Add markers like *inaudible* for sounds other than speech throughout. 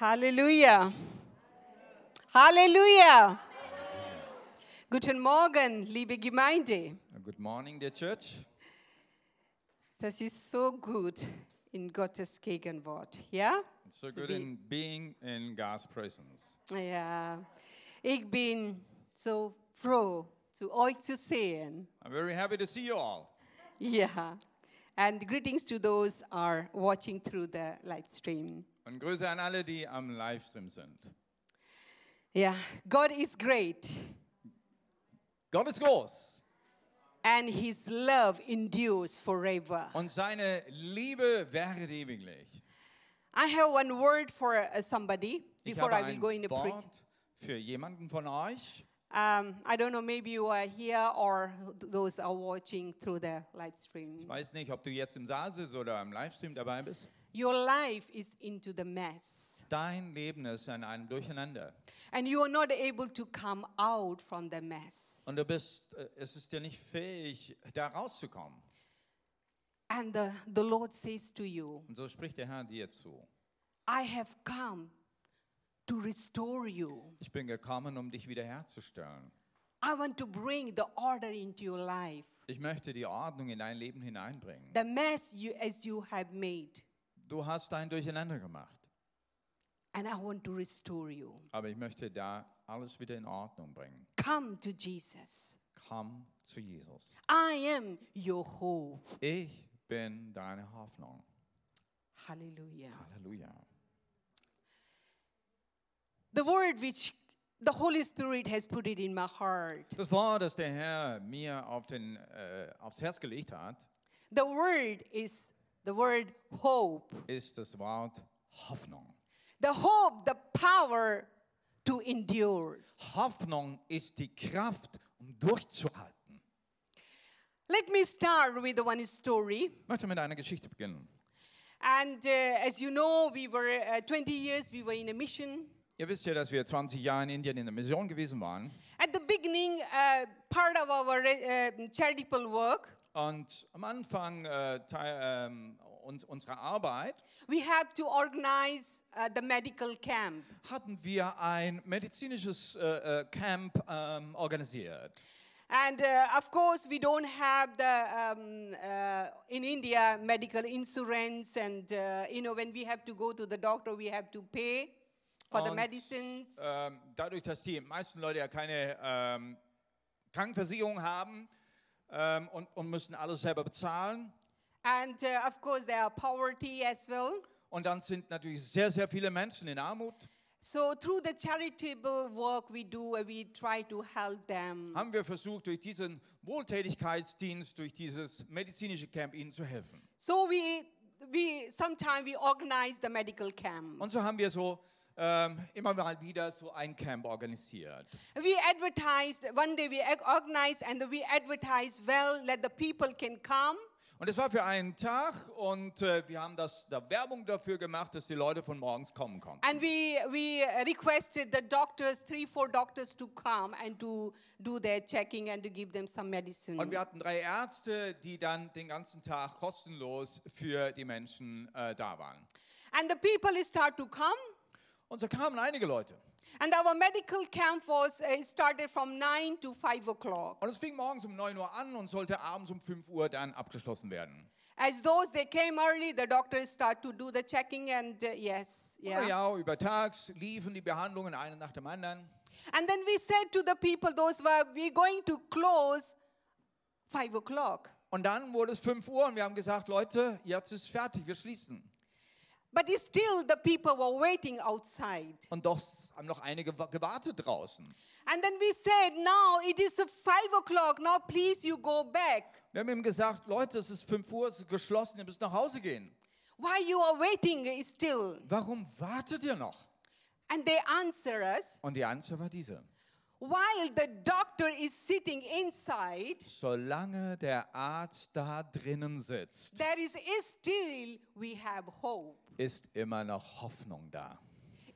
Halleluja. Halleluja. Guten Morgen, liebe Gemeinde. Good morning, dear church. Das ist so gut in Gottes Gegenwart, ja? It's so To good be- in being in God's presence. Ja. Ich bin so froh, zu euch zu sehen. I'm very happy to see you all. Ja. And greetings to those are watching through the live stream. Und Grüße an alle, die am Livestream sind. Ja, God is great Gott ist groß and his love endures forever. und seine Liebe währet ewiglich. I have one word for uh, somebody Ich before habe I will ein go in the preach. Wort für jemanden von euch. Um, I don't know, maybe you are here or th- those are watching through the live Ich stream. weiß nicht, ob du jetzt im Saal sitzt oder im Livestream dabei bist. Your life is into the mess, Dein Leben ist in einem Durcheinander. and you are not able to come out from the mess. Und du bist, äh, es ist dir nicht fähig, da rauszukommen. And the, the Lord says to you, Und so spricht der Herr dir zu. I have come to restore you. Ich bin gekommen, um dich wiederherzustellen. I want to bring the order into your life. Ich möchte die Ordnung in dein Leben hineinbringen. The mess you, as you have made, Du hast dein Durcheinander gemacht, and I want to restore you. aber ich möchte da alles wieder in Ordnung bringen. Come to Jesus. Komm zu Jesus. I am your hope. Ich bin deine Hoffnung. Hallelujah. Halleluja. The word which the Holy Spirit has put it in my heart. Das Wort, das der Herr mir auf den, äh, aufs Herz gelegt hat, The word is the word hope. ist das Wort Hoffnung. The hope, the power to endure. Hoffnung ist die Kraft, um durchzuhalten. Let me start with the one story. Ich möchte mit einer Geschichte beginnen. And uh, as you know, we were uh, 20 years we were in a mission. Ihr wisst ja, dass wir 20 Jahre in Indien in der Mission gewesen waren. At the beginning, uh, part of our uh, charitable work, Und am Anfang äh, Teil, ähm, uns, unserer Arbeit we have to organize uh, the medical camp. hatten wir ein medizinisches äh, äh, Camp ähm, organisiert. And uh, of course, we don't have the um, uh, in India medical insurance, and uh, you know when we have to go to the doctor, we have to pay for the Und, medicines. ähm, dadurch, dass die meisten Leute ja keine ähm, Krankenversicherung haben ähm, und, und müssen alles selber bezahlen. And uh, of course, there are poverty as well. Und dann sind natürlich sehr, sehr viele Menschen in Armut. So through the charitable work we do, uh, we try to help them. Haben wir versucht, durch diesen Wohltätigkeitsdienst, durch dieses medizinische Camp ihnen zu helfen. So we we sometimes we organize the medical camp. Und so haben wir so ähm, immer mal wieder so ein Camp organisiert. We advertised one day. We organized and we advertised well, let the people can come. Und es war für einen Tag und äh, wir haben das, da Werbung dafür gemacht, dass die Leute von morgens kommen konnten. And we, we requested the doctors, three, four doctors, to come and to do their checking and to give them some medicine. Und wir hatten drei Ärzte, die dann den ganzen Tag kostenlos für die Menschen äh, da waren. And the people start to come. Und so kamen einige Leute. And our medical camp was uh, started from 9 to 5 o'clock. Und es fing morgens um 9 Uhr an und sollte abends um 5 Uhr dann abgeschlossen werden. As those they came early, the doctors start to do the checking and uh, yes, yeah. ja, über Tags liefen die Behandlungen eine nach dem anderen. And then we said to the people, those were we're going to close 5 o'clock. Und dann wurde es 5 Uhr und wir haben gesagt, Leute, jetzt ist fertig, wir schließen. But still the people were waiting outside. Und doch haben noch einige wa- gewartet draußen. And then we said, now it is 5 o'clock, now please you go back. Wir haben ihm gesagt, Leute, es ist 5 Uhr, es ist geschlossen, ihr müsst nach Hause gehen. Why you are waiting still? Warum wartet ihr noch? And they answer us, Und die Antwort war diese. while the doctor is sitting inside, Solange der Arzt da drinnen sitzt, there is still we have hope. Ist immer noch Hoffnung da.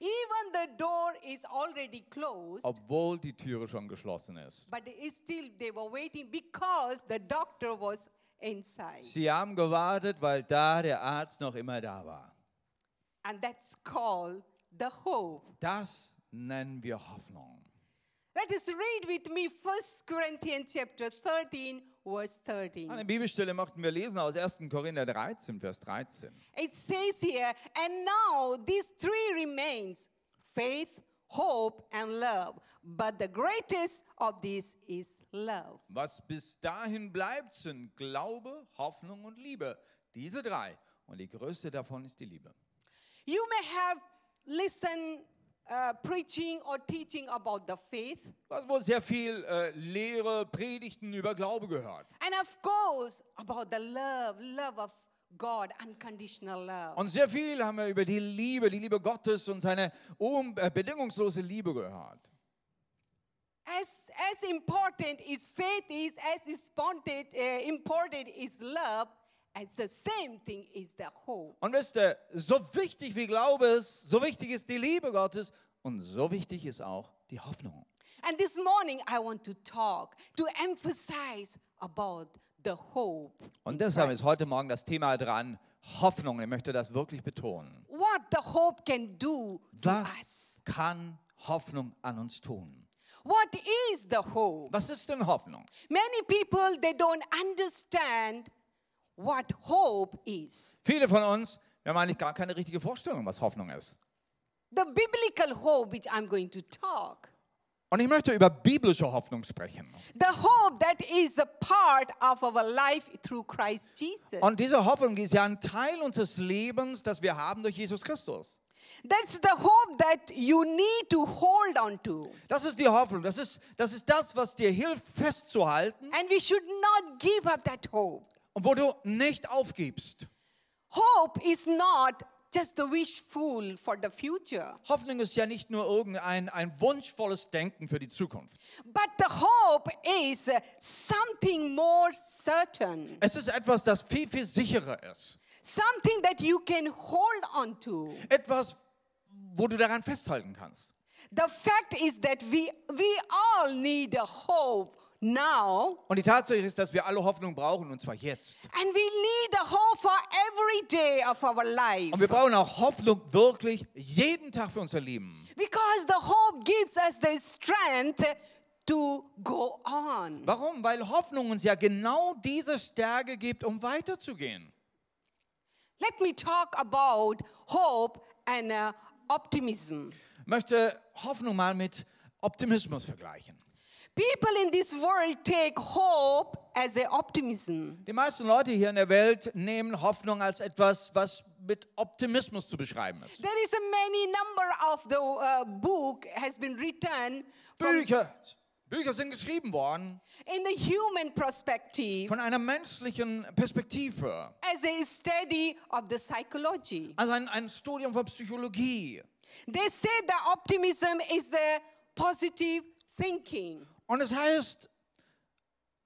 Even the door is already closed, Obwohl die Türe schon geschlossen ist. but still they were waiting because the doctor was inside. Sie haben gewartet, weil da der Arzt noch immer da war. And that's called the hope. Das nennen wir Hoffnung. Let us read with me 1 Corinthians chapter 13, verse 13. Eine Bibelstelle möchten wir lesen aus 1. Korinther 13, Vers 13. It says here, and now these three remains faith, hope, and love. But the greatest of these is love. Was bis dahin bleibt, sind Glaube, Hoffnung und Liebe. Diese drei. Und die größte davon ist die Liebe. You may have listened uh, preaching or teaching about the faith. Du hast wohl sehr viel äh, Lehre, Predigten über Glaube gehört. And of course, about the love, love of God, unconditional love. Und sehr viel haben wir über die Liebe, die Liebe Gottes und seine un- äh, bedingungslose Liebe gehört. As, as important is faith is, as important, uh, important is love, as the same thing is the hope. Und wisst ihr, so wichtig wie Glaube ist, so wichtig ist die Liebe Gottes und so wichtig ist auch die Hoffnung. And this morning I want to talk, to emphasize about the hope. Und deshalb ist heute Morgen das Thema dran, Hoffnung. Ich möchte das wirklich betonen. what the hope can do to Was us. kann Hoffnung an uns tun? What is the hope? Was ist denn Hoffnung? Many people they don't understand what hope is. Viele von uns, wir haben eigentlich gar keine richtige Vorstellung, was Hoffnung ist. The biblical hope which I'm going to talk. Und ich möchte über biblische Hoffnung sprechen. The hope that is a part of our life through Christ Jesus. Und diese Hoffnung die ist ja ein Teil unseres Lebens, das wir haben durch Jesus Christus. That's the hope that you need to hold on to. Das ist die Hoffnung. Das ist, das ist das, was dir hilft, festzuhalten And we should not give up that hope. Und wo du nicht aufgibst. Hope is not just the wishful for the future, Hoffnung ist ja nicht nur irgendein ein wunschvolles Denken für die Zukunft. but the hope is something more certain, Es ist etwas, das viel, viel sicherer ist. something that you can hold on to. Etwas, wo du daran festhalten kannst. The fact is that we, we all need a hope now, Und die Tatsache ist, dass wir alle Hoffnung brauchen, und zwar jetzt. and we need a hope for every day of our life. Und wir brauchen auch Hoffnung wirklich jeden Tag für unser Leben. Because the hope gives us the strength to go on. Warum? Weil Hoffnung uns ja genau diese Stärke gibt, um weiterzugehen. Let me talk about hope and uh, optimism. Ich möchte Hoffnung mal mit Optimismus vergleichen. Die meisten Leute hier in der Welt nehmen Hoffnung als etwas, was mit Optimismus zu beschreiben ist. There is a many number of the uh, book has been written Bücher, Bücher sind geschrieben worden in the human perspective von einer menschlichen Perspektive. as a study of the psychology. Also ein, ein Studium von Psychologie. They say that optimism is the positive thinking. Und es heißt,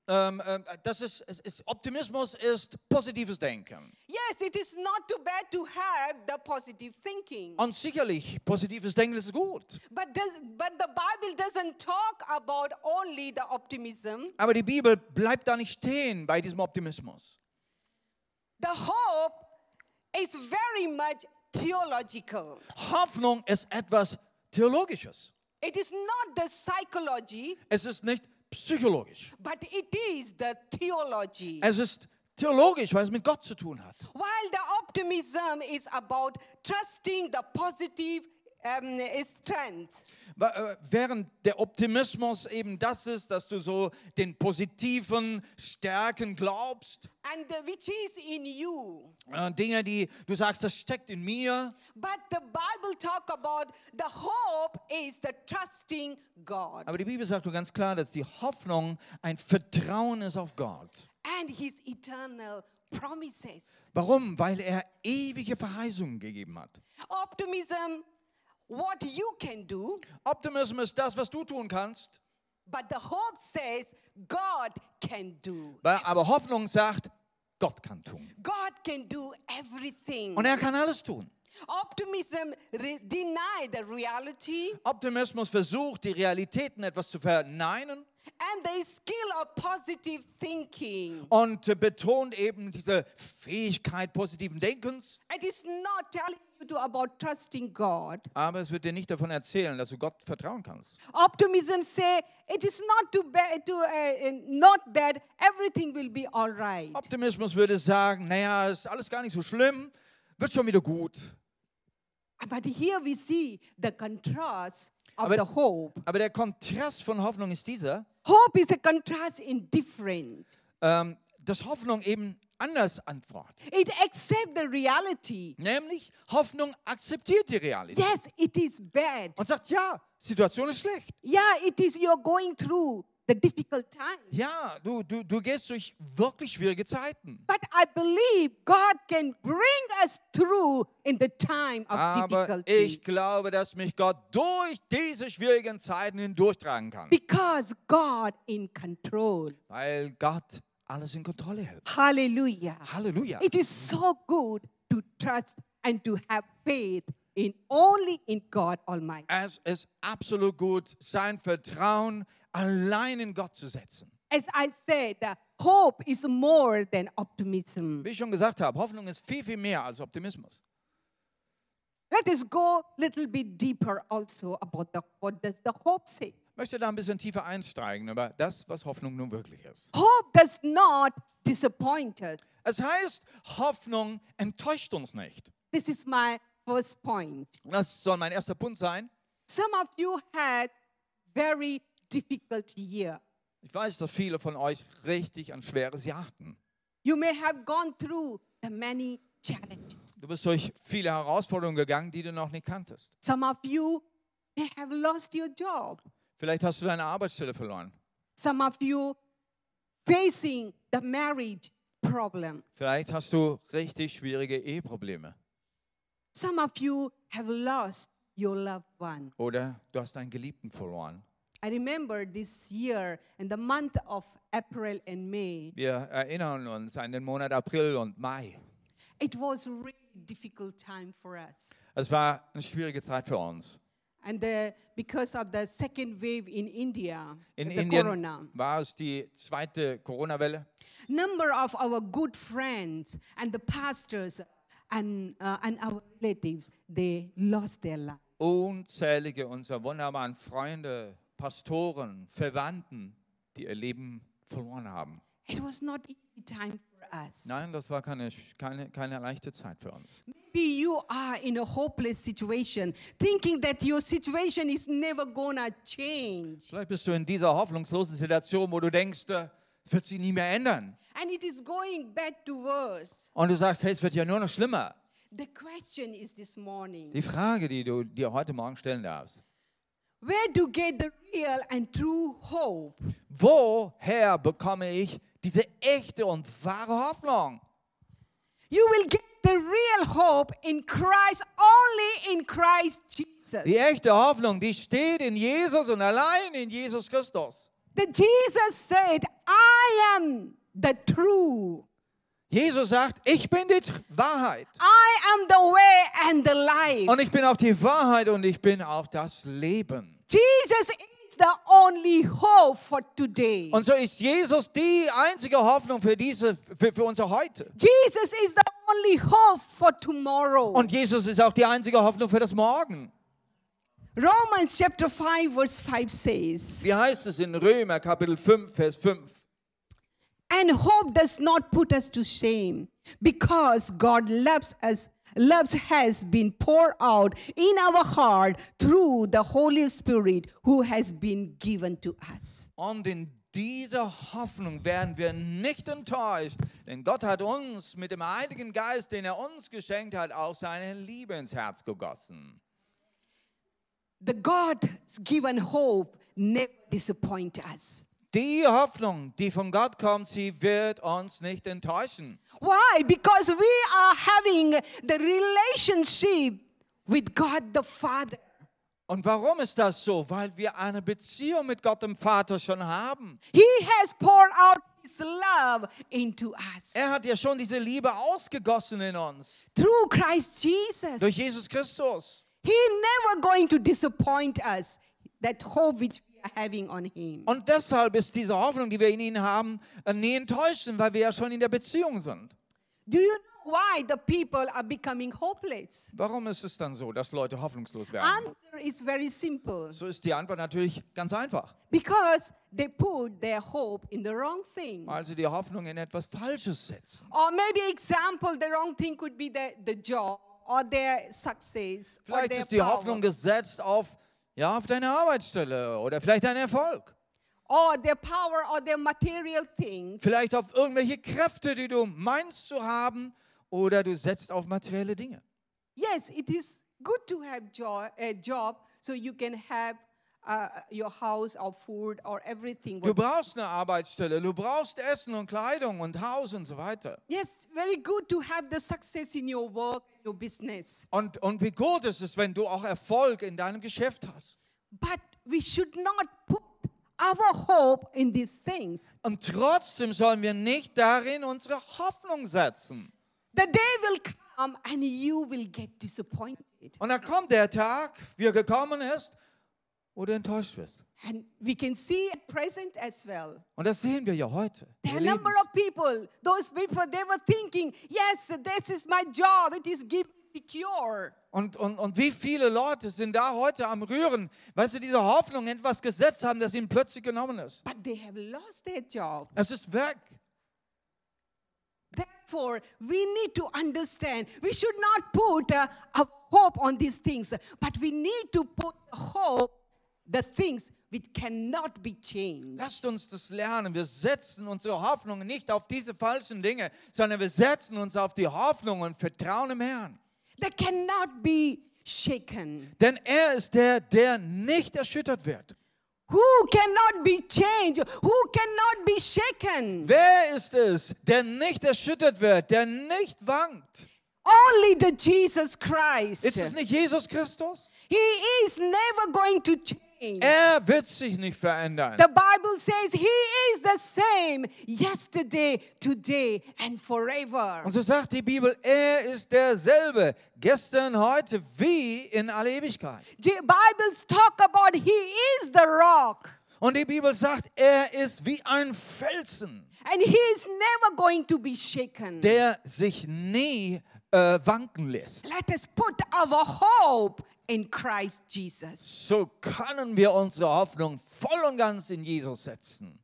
ähm, ähm, das ist, es ist, Optimismus ist positives Denken. Yes, it is not too bad to have the positive thinking. Und sicherlich, positives Denken ist gut. But, does, but the Bible doesn't talk about only the optimism. Aber die Bibel bleibt da nicht stehen bei diesem Optimismus. The hope is very much theological. Hoffnung ist etwas Theologisches. It is not the psychology, Es ist nicht psychologisch. but it is the theology. Es ist theologisch, weil es mit Gott zu tun hat. While the optimism is about trusting the positive um, strength. Wa- äh, Während der Optimismus eben das ist, dass du so den positiven Stärken glaubst, And the, which is in you. äh, Dinge, die du sagst, das steckt in mir. But the Bible talk about the hope is the trusting God Aber die Bibel sagt ganz klar, dass die Hoffnung ein Vertrauen ist auf Gott. and His eternal promises. Warum? Weil er ewige Verheißungen gegeben hat. Optimism, what you can do, Optimismus ist das, was du tun kannst. but the hope says God can do. Aber Hoffnung sagt, Gott kann tun. God can do everything. Und er kann alles tun. Optimism deny the reality Optimismus versucht, die Realitäten etwas zu verneinen and the skill of positive thinking. und betont eben diese Fähigkeit positiven Denkens. It is not telling to about trusting God. Aber es wird dir nicht davon erzählen, dass du Gott vertrauen kannst. Optimism say it is not too bad, too, uh, uh, not bad. Everything will be all right. Optimismus würde sagen, naja, ist alles gar nicht so schlimm, wird schon wieder gut. But here we see the contrast of Aber- the hope. Aber der Kontrast von Hoffnung ist dieser, Hope is a contrast in different. ähm, dass Hoffnung eben anders antwortet. It accepts the reality. Nämlich, Hoffnung akzeptiert die Realität Yes, it is bad. und sagt, ja, Situation ist schlecht. Yeah, it is you're going through the difficult time. Ja, du, du, du gehst durch wirklich schwierige Zeiten. But I believe God can bring us through in the time of Aber difficulty. ich glaube, dass mich Gott durch diese schwierigen Zeiten hindurchtragen kann. because God in control. Weil Gott alles in Kontrolle hält. Hallelujah. Halleluja. It is so good to trust and to have faith in only in God Almighty. Es ist absolut gut, sein Vertrauen allein in Gott zu setzen. As I said, uh, hope is more than optimism. Wie ich schon gesagt habe, Hoffnung ist viel, viel mehr als Optimismus. Let us go a little bit deeper also about the, what does the hope say. Ich möchte da ein bisschen tiefer einsteigen über das, was Hoffnung nun wirklich ist. Hope does not disappoint us. Es heißt, Hoffnung enttäuscht uns nicht. This is my first point. Das soll mein erster Punkt sein. Some of you had very difficult year. Ich weiß, dass viele von euch richtig ein schweres Jahr hatten. You may have gone through the many challenges. Du bist durch viele Herausforderungen gegangen, die du noch nicht kanntest. Some of you may have lost your job. Vielleicht hast du deine Arbeitsstelle verloren. Some of you facing the marriage problem. Vielleicht hast du richtig schwierige Eheprobleme. Some of you have lost your loved one. Oder du hast deinen Geliebten verloren. I remember this year in the month of April and May, Wir erinnern uns an den Monat April und Mai. it was a really difficult time for us. Es war eine schwierige Zeit für uns. And the, because of the second wave in India, In the Indien corona, war es die zweite Corona-Welle. number of our good friends and the pastors and, uh, and our relatives, they lost their life. Unzählige unserer wunderbaren Freunde, Pastoren, Verwandten, die ihr Leben verloren haben. It was not easy time us. Nein, das war keine, keine, keine leichte Zeit für uns. Maybe you are in a hopeless situation, thinking that your situation is never gonna change. Vielleicht bist du in dieser hoffnungslosen Situation, wo du denkst, äh, es wird sich nie mehr ändern. And it is going bad to worse. Und du sagst, hey, es wird ja nur noch schlimmer. The question is this morning Die Frage, die du dir heute Morgen stellen darfst. where to get the real and true hope? Woher bekomme ich diese echte und wahre Hoffnung? You will get the real hope in Christ, only in Christ Jesus. Die echte Hoffnung, die steht in Jesus und allein in Jesus Christus. That Jesus said, I am the true. Jesus sagt, ich bin die Wahrheit. I am the way and the life. Und ich bin auch die Wahrheit und ich bin auch das Leben. Jesus is the only hope for today. Und so ist Jesus die einzige Hoffnung für, diese, für, für unser Heute. Jesus is the only hope for tomorrow. Und Jesus ist auch die einzige Hoffnung für das Morgen. Romans chapter 5 verse 5 says, Wie heißt es in Römer Kapitel 5, Vers 5? And hope does not put us to shame, because God loves us, loves has been poured out in our heart through the Holy Spirit who has been given to us. Und in dieser Hoffnung werden wir nicht enttäuscht, denn Gott hat uns mit dem Heiligen Geist, den er uns geschenkt hat, auch seine Liebe ins Herz gegossen. The God's given hope never disappoint us. Die Hoffnung, die von Gott kommt, sie wird uns nicht enttäuschen. Why? Because we are having the relationship with God the Father. Und warum ist das so? Weil wir eine Beziehung mit Gott dem Vater schon haben. He has poured out his love into us Er hat ja schon diese Liebe ausgegossen in uns. through Christ Jesus. Durch Jesus Christus. He never going to disappoint us. That hope which we having on him. Und deshalb ist diese Hoffnung, die wir in ihm haben, äh, nie enttäuschend, weil wir ja schon in der Beziehung sind. Do you why the people are becoming hopeless? Warum ist es dann so, dass Leute hoffnungslos werden? Answer is very simple. So ist die Antwort natürlich ganz einfach, Because they put their hope in the wrong thing. weil sie die Hoffnung in etwas Falsches setzen. Or maybe example, the wrong thing could be the, the job or their success or Vielleicht their ist die power. Hoffnung gesetzt auf, ja, auf deine Arbeitsstelle oder vielleicht deinen Erfolg. or their power or their material things. Vielleicht auf irgendwelche Kräfte, die du meinst zu haben oder du setzt auf materielle Dinge. Yes, it is good to have jo- a job so you can have uh, your house or food or everything. Du brauchst eine Arbeitsstelle, du brauchst Essen und Kleidung und Haus und so weiter. yes, very good to have the success in your work, your business. Und, und wie gut ist es, wenn du auch Erfolg in deinem Geschäft hast. But we should not put our hope in these things. Und trotzdem sollen wir nicht darin unsere Hoffnung setzen. The day will come and you will get disappointed. Und dann kommt der Tag, wie er gekommen ist, du enttäuscht wirst. And we can see at present as well. Und das sehen wir ja heute. There Ihr are a number of people, those people, they were thinking, yes, this is my job, it is give secure. Und, und, und wie viele Leute sind da heute am Rühren, weil sie diese Hoffnung in etwas gesetzt haben, das ihnen plötzlich genommen ist. But they have lost their job. Es ist weg. Therefore, we need to understand we should not put uh, our hope on these things, but we need to put hope the things which cannot be changed. Lasst uns das lernen. Wir setzen unsere Hoffnung nicht auf diese falschen Dinge, sondern wir setzen uns auf die Hoffnung und vertrauen im Herrn. That cannot be shaken. Denn er ist der, der nicht erschüttert wird. Who cannot be changed? Who cannot be shaken? Wer ist es, der nicht erschüttert wird, der nicht wankt? Only the Jesus Christ. Ist es nicht Jesus Christus? He is never going to change. Er wird sich nicht verändern. The Bible says he is the same yesterday, today, and forever. Und so sagt die Bibel, er ist derselbe, gestern, heute, wie in alle Ewigkeit. The Bibles talk about he is the rock Und die Bibel sagt, er ist wie ein Felsen, and he is never going to be shaken. der sich nie äh, wanken lässt. Let us put our hope in Christ Jesus. So können wir unsere Hoffnung voll und ganz in Jesus setzen.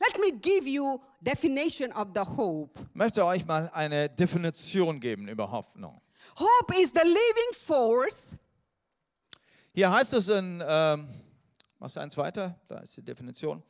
Let me give you definition of the hope. Ich möchte euch mal eine Definition geben über Hoffnung. Hope is the living force Hier heißt es in, ähm, du eins weiter? Da ist die Definition.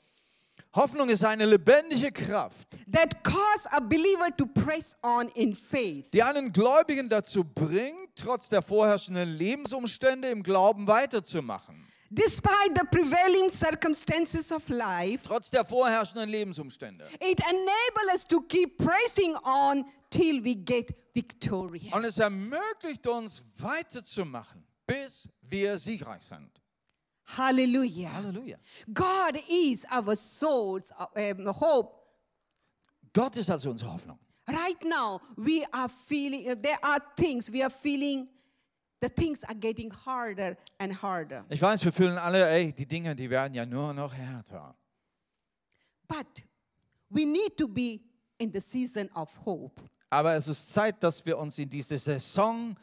Hoffnung ist eine lebendige Kraft, that cause a believer to press on in faith. die einen Gläubigen dazu bringt, trotz der vorherrschenden Lebensumstände im Glauben weiterzumachen. Despite the prevailing circumstances of life, Trotz der vorherrschenden Lebensumstände. it enables us to keep pressing on till we get victorious. Und es ermöglicht uns weiterzumachen, bis wir siegreich sind. Hallelujah. Halleluja. God is our source of um, hope. Gott ist also unsere Hoffnung. Right now, we are feeling, uh, there are things we are feeling, the things are getting harder and harder. Ich weiß, wir fühlen alle, ey, die Dinge, die werden ja nur noch härter. But we need to be in the season of hope. Aber es ist Zeit, dass wir uns in diese Saison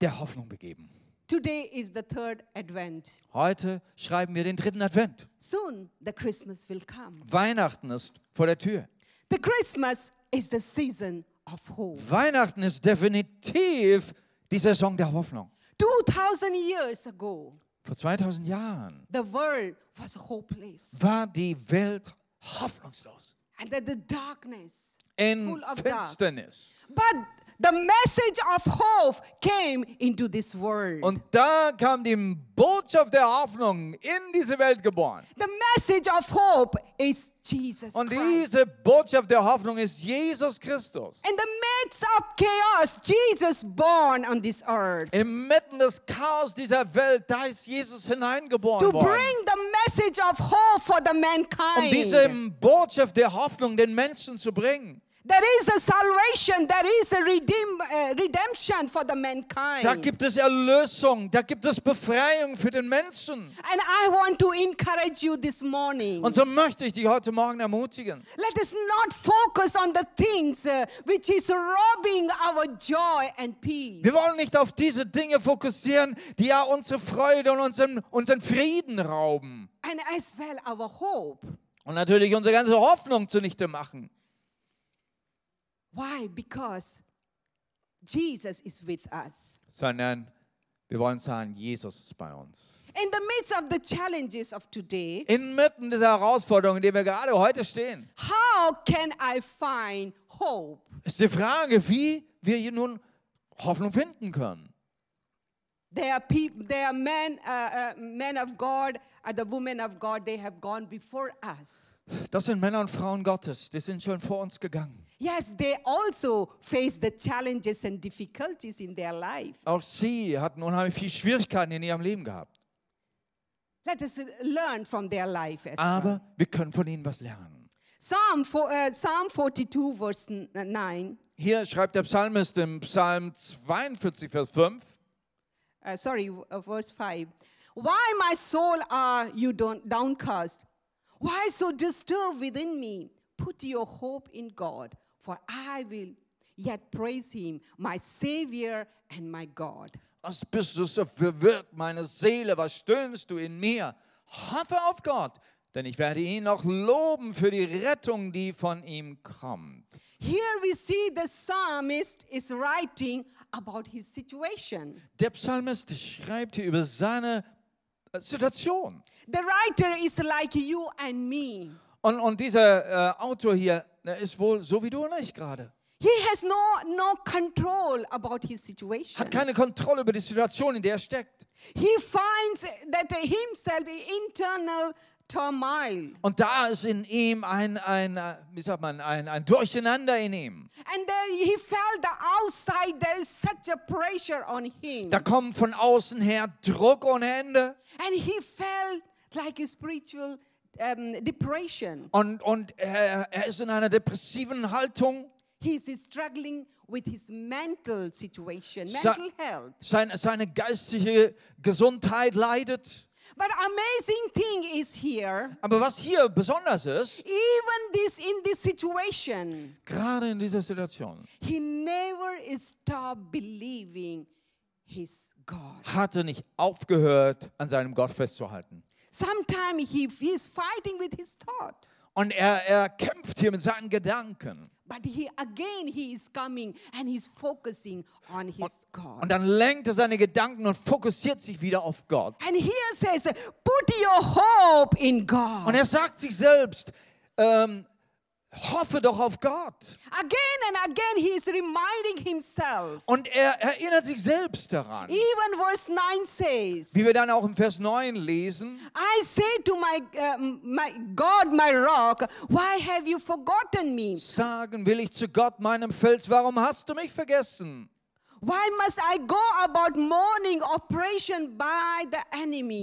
der Hoffnung begeben. Today is the third Advent. Heute schreiben wir den dritten Advent. Soon the Christmas will come. Weihnachten ist vor der Tür. The Christmas is the season of hope. Weihnachten ist definitiv die Saison der Hoffnung. 2000 years ago, Vor 2000 Jahren the world was hopeless. war die Welt hoffnungslos. And that the darkness, In full of dark. Finsternis. But the message of hope came into this world. Und da kam die Botschaft der Hoffnung in diese Welt geboren. the message of hope is Jesus Und Christ. diese Botschaft der Hoffnung ist Jesus Christus. In the midst of chaos, Jesus born on this earth Inmitten des Chaos dieser Welt, da ist Jesus hineingeboren to worden. bring the message of hope for the mankind. Um diese Botschaft der Hoffnung den Menschen zu bringen. There is a salvation, there is a redeem, redemption for the mankind. Da gibt es Erlösung, da gibt es Befreiung für den Menschen. And I want to encourage you this morning. Und so möchte ich dich heute Morgen ermutigen. Let us not focus on the things uh, which is robbing our joy and peace. Wir wollen nicht auf diese Dinge fokussieren, die ja unsere Freude und unseren, unseren Frieden rauben. And as well our hope. Und natürlich unsere ganze Hoffnung zunichte machen. Why? Because Jesus is with us. Sondern wir wollen sagen, Jesus ist bei uns. In the midst of the challenges of today, Inmitten dieser Herausforderung, in der wir gerade heute stehen, how can I find hope? ist die Frage, wie wir hier nun Hoffnung finden können. There are people, there are men, uh, uh, men of God, and the women of God. They have gone before us. Das sind Männer und Frauen Gottes, die sind schon vor uns gegangen. Yes, they also face the challenges and difficulties in their life. Auch sie hatten unheimlich viele Schwierigkeiten in ihrem Leben gehabt. Let us learn from their life as well. Aber wir können von ihnen was lernen. Psalm, four, uh, Psalm 42, verse 9. Hier schreibt der Psalmist im Psalm 42, Vers 5. uh, sorry, uh, verse 5. Why, my soul, are you downcast? Why so disturbed within me? Put your hope in God, for I will yet praise him, my Savior and my God. Was bist du so verwirrt, meine Seele? Was stöhnst du in mir? Hoffe auf Gott, denn ich werde ihn noch loben für die Rettung, die von ihm kommt. Here we see the psalmist is writing about his situation. Der Psalmist schreibt hier über seine äh, Situation. The writer is like you and me. Und, und dieser äh, Autor hier, der ist wohl so wie du und ich gerade. He has no, no control about his situation. Hat keine Kontrolle über die Situation, in der er steckt. He finds that himself in internal turmoil. Und da ist in ihm ein, ein äh, wie sagt man, ein, ein Durcheinander in ihm. And then he felt the outside, there is such a pressure on him. Da kommt von außen her Druck ohne Ende. And he felt like a spiritual um, depression. Und, und er, er ist in einer depressiven Haltung. He's struggling with his mental situation, mental health. Seine, seine geistige Gesundheit leidet. But amazing thing is here, Aber was hier besonders ist, even this in this situation, gerade in dieser Situation, he never stopped believing his God. hat er nicht aufgehört, an seinem Gott festzuhalten. Sometimes he is fighting with his thought. Und er, er kämpft hier mit seinen Gedanken. But he again he is coming and he's focusing on his God. Und dann lenkt er seine Gedanken und fokussiert sich wieder auf Gott. And here says, put your hope in God. Und er sagt sich selbst, ähm, hoffe doch auf Gott. Again and again he is reminding himself. Und er erinnert sich selbst daran. Even verse 9 says, Wie wir dann auch im Vers 9 lesen, I say to my, uh, my God, my rock, why have you forgotten me? sagen will ich zu Gott, meinem Fels, warum hast du mich vergessen?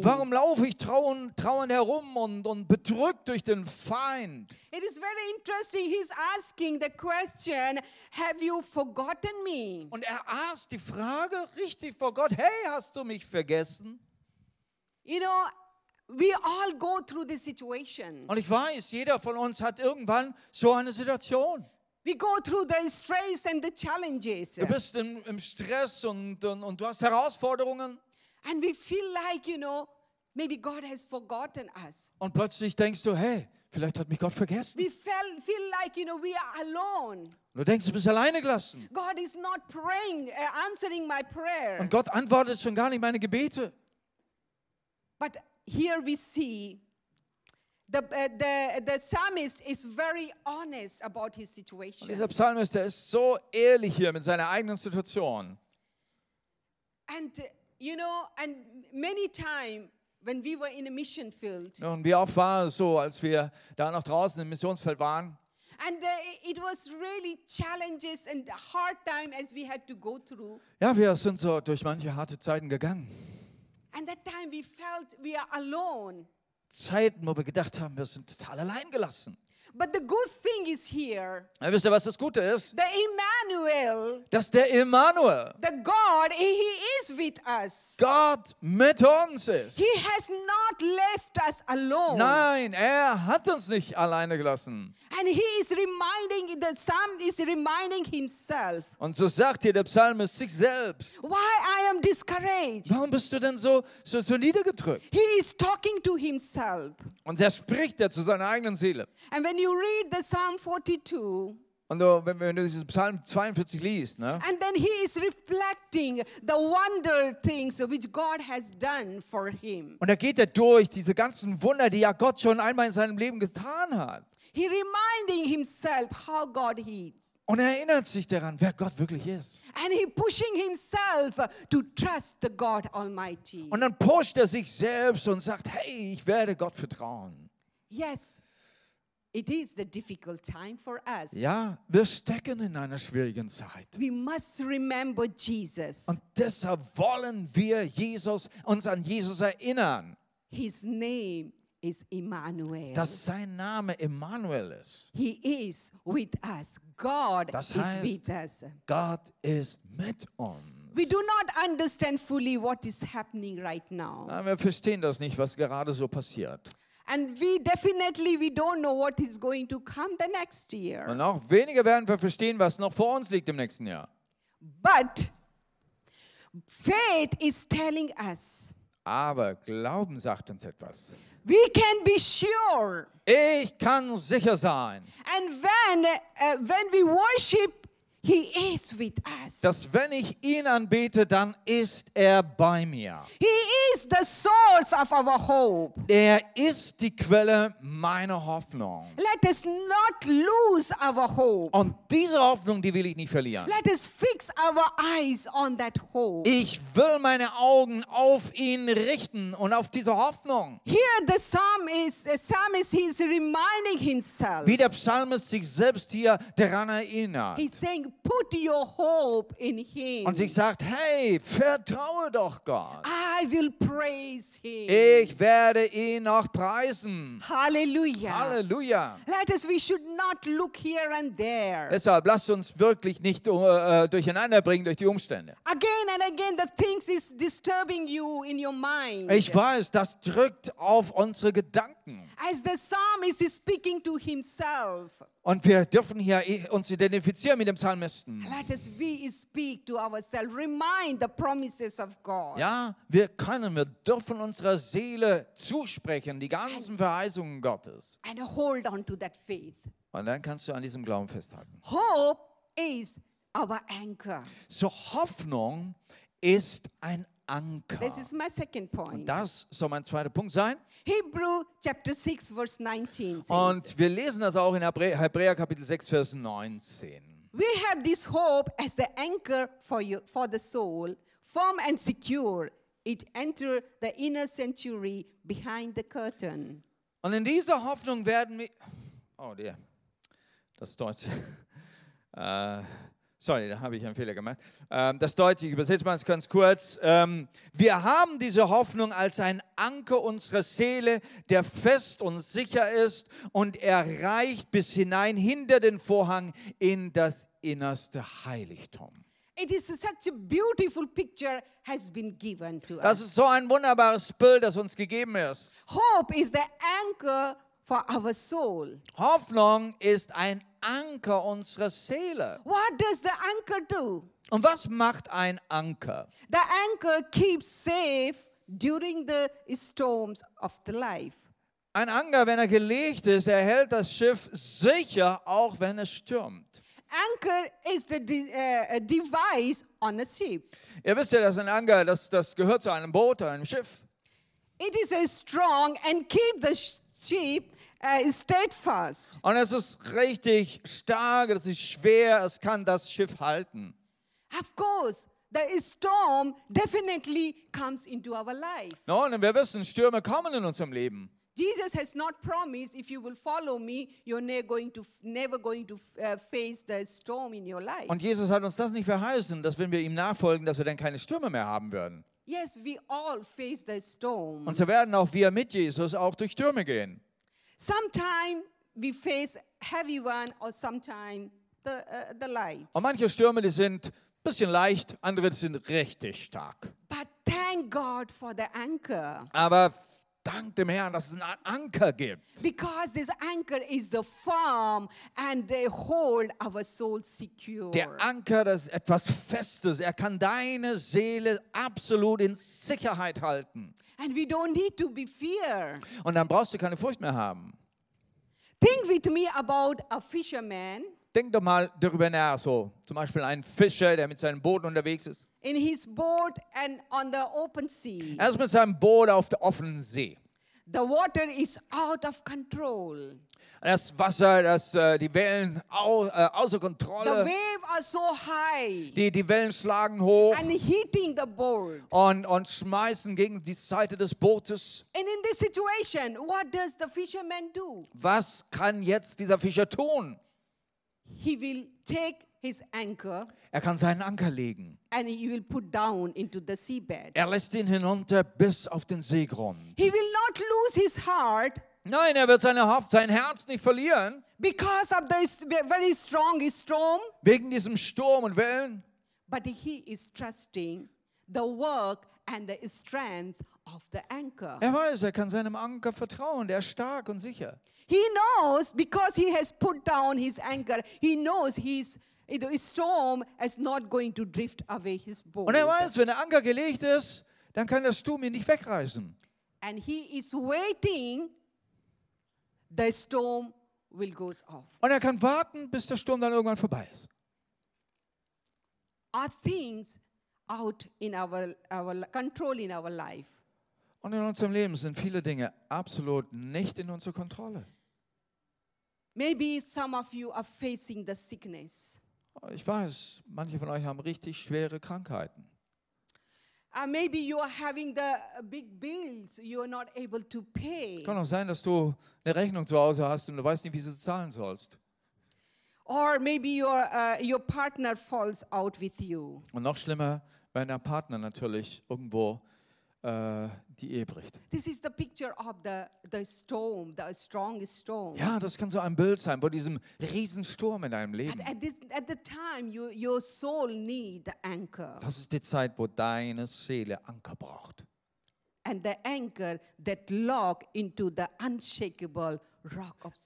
Warum laufe ich trauernd, trauernd herum und, und bedrückt durch den Feind? It is very interesting. He's asking the question, Have you forgotten me? Und er aß die Frage richtig vor Gott, hey, hast du mich vergessen? You know, we all go through this situation. Und ich weiß, jeder von uns hat irgendwann so eine Situation. We go through the stress and the challenges. Du bist im, im Stress und, und, und du hast Herausforderungen And we feel like, you know, maybe God has forgotten us. und plötzlich denkst du, hey, vielleicht hat mich Gott vergessen. We feel, feel like, you know, we are alone. Du denkst, du bist alleine gelassen. God is not praying, uh, answering my prayer. Und Gott antwortet schon gar nicht meine Gebete. But here we see the, uh, the, the psalmist is very honest about his Und situation. dieser Psalmist, der ist so ehrlich hier mit seiner eigenen Situation. And, you know, and many times when we were in a mission field, Und wie oft war es so, als wir da noch draußen im Missionsfeld waren? and uh, it was really challenges and hard time as we had to go through. Ja, wir sind so durch manche harte Zeiten gegangen. And that time we felt we are alone. Zeiten, wo wir gedacht haben, wir sind total allein gelassen. But the good thing is here Ja, wisst ihr, was das Gute ist? the Emmanuel, Dass der Immanuel, the God, He is with us. Gott mit uns ist. He has not left us alone. Nein, er hat uns nicht alleine gelassen. And He is reminding, the psalm is reminding Himself, Und so sagt hier der Psalmist sich selbst. why I am discouraged. Warum bist du denn so, so, so niedergedrückt? He is talking to Himself. Und er spricht ja zu seiner eigenen Seele. And when you read the Psalm 42, Und wenn, wenn du dieses Psalm 42 liest, ne? and then he is reflecting the wonder things which God has done for him. Und da geht er durch diese ganzen Wunder, die ja Gott schon einmal in seinem Leben getan hat. He reminding himself how God is. Und er erinnert sich daran, wer Gott wirklich ist. And he pushing himself to trust the God Almighty. Und dann pusht er sich selbst und sagt, hey, ich werde Gott vertrauen. Yes, it is the difficult time for us. Ja, wir stecken in einer schwierigen Zeit. We must remember Jesus. Und deshalb wollen wir Jesus, uns an Jesus erinnern, His name is Emmanuel. dass sein Name Emmanuel ist. he is with us. God Das is heißt- with us. Gott ist mit uns. We do not understand fully what is happening right now. Na, wir verstehen das nicht, was gerade so passiert. And we definitely we don't know what is going to come the next Und year. noch weniger werden wir verstehen, was noch vor uns liegt im nächsten Jahr. But faith is telling us Aber Glauben sagt uns etwas. we can be sure. Ich kann sicher sein, And when uh, when we worship he is with us. dass wenn ich ihn anbete, dann ist er bei mir. he is the source of our hope. Er ist die Quelle meiner Hoffnung. Let us not lose our hope. Und diese Hoffnung, die will ich nicht verlieren. Let us fix our eyes on that hope. Ich will meine Augen auf ihn richten und auf diese Hoffnung. Here the psalmist, the psalmist he is reminding himself. Wie der Psalmist sich selbst hier daran erinnert. He's saying, put your hope in him. Und sich sagt, hey, vertraue doch Gott. I will praise him. Ich werde ihn noch preisen. Hallelujah. Halleluja. Let us, we should not look here and there. Deshalb lasst uns wirklich nicht äh, durcheinander bringen durch die Umstände. Again and again, the things is disturbing you in your mind. Ich weiß, das drückt auf unsere Gedanken. As the psalmist is speaking to himself, Und wir dürfen hier i- uns identifizieren mit dem Psalmisten. let us we speak to ourselves, remind the promises of God. Ja, wir können, wir dürfen unserer Seele zusprechen, die ganzen Verheißungen Gottes. And hold on to that faith. Und dann kannst du an diesem Glauben festhalten. Hope is our anchor. So Hoffnung ist ein Anker. This is my second point. Das soll mein zweiter Punkt sein. Hebrew chapter 6 verse 19 says, Und wir lesen das auch in Hebrä- Hebräer Kapitel 6, Vers 19. We have this hope as the anchor for you for the soul, firm and secure. It enter the inner sanctuary behind the curtain. Und in dieser Hoffnung werden wir. Oh, der. Das Deutsch. *laughs* Äh, sorry, da habe ich einen Fehler gemacht. Ähm, das Deutsch, ich übersetze mal ganz kurz. Ähm, wir haben diese Hoffnung als ein Anker unserer Seele, der fest und sicher ist und er reicht bis hinein hinter den Vorhang in das innerste Heiligtum. It is such a beautiful picture has been given to Das us. ist so ein wunderbares Bild, das uns gegeben ist. Hope is the anchor for our soul. Hoffnung ist ein Anker unserer Seele. What does the anchor do? Und was macht ein Anker? The anchor keeps safe during the storms of the life. Ein Anker, wenn er gelegt ist, erhält das Schiff sicher, auch wenn es stürmt. Anchor is the de- uh, device on a ship. Ihr wisst ja, dass ein Anker, das, das gehört zu einem Boot, einem Schiff. It is a strong and keep the sh- ship uh, steadfast. Und es ist richtig stark, es ist schwer, es kann das Schiff halten. Of course, the storm definitely comes into our life. Nun, und wir wissen, Stürme kommen in unserem Leben. Jesus has not promised if you will follow me, you're ne- going to, never going to uh, face the storm in your life. Und Jesus hat uns das nicht verheißen, dass wenn wir ihm nachfolgen, dass wir dann keine Stürme mehr haben würden. Yes, we all face the storm. Und so werden auch wir mit Jesus auch durch Stürme gehen. Sometimes we face heavy one or sometime the, uh, the light. Und manche Stürme, die sind ein bisschen leicht, andere sind richtig stark. But thank God for the anchor. Aber dank dem Herrn, dass es einen Anker gibt. Because this anchor is the firm and they hold our soul secure. Der Anker, das ist etwas Festes. Er kann deine Seele absolut in Sicherheit halten. And we don't need to be fear. Und dann brauchst du keine Furcht mehr haben. Think with me about a fisherman Denk doch mal darüber nach, so zum Beispiel ein Fischer, der mit seinem Boot unterwegs ist. in his boat and on the open sea. Er ist mit seinem Boot auf der offenen See. The water is out of control. Das Wasser, das, äh, die Wellen au, äh, außer The Kontrolle. waves are so high Die, die Wellen schlagen hoch and hitting the boat. und, und schmeißen gegen die Seite des Bootes. And in this situation, what does the fisherman do? Was kann jetzt dieser Fischer tun? He will take his anchor Er kann seinen Anker legen. and he will put down into the seabed. Er lässt ihn hinunter bis auf den Seegrund. He will not lose his heart Nein, er wird seine Haft, sein Herz nicht verlieren, because of the very strong storm, wegen diesem Sturm und Wellen. but he is trusting the work and the strength of the anchor. Er weiß, er kann seinem Anker vertrauen, der ist stark und sicher. He knows because he has put down his anchor, he knows his storm is not going to drift away his boat. Und er weiß, wenn der Anker gelegt ist, dann kann der Sturm ihn nicht wegreißen. And he is waiting, the storm will goes off. Und er kann warten, bis der Sturm dann irgendwann vorbei ist. Are things out in our, our control in our life? Und in unserem Leben sind viele Dinge absolut nicht in unserer Kontrolle. Maybe some of you are facing the sickness. Ich weiß, manche von euch haben richtig schwere Krankheiten. Uh, maybe you are having the uh, big bills you are not able to pay. Kann auch sein, dass du eine Rechnung zu Hause hast und du weißt nicht, wie du sie zahlen sollst. Or maybe your, uh, your partner falls out with you. Und noch schlimmer, wenn der Partner natürlich irgendwo die Ehe bricht. This is the picture of the, the storm, the strong storm. Ja, das kann so ein Bild sein von diesem Riesensturm in deinem Leben. At, at, this, at the time, you, your soul need the anchor. Das ist die Zeit, wo deine Seele Anker braucht. And the anchor that lock into the unshakable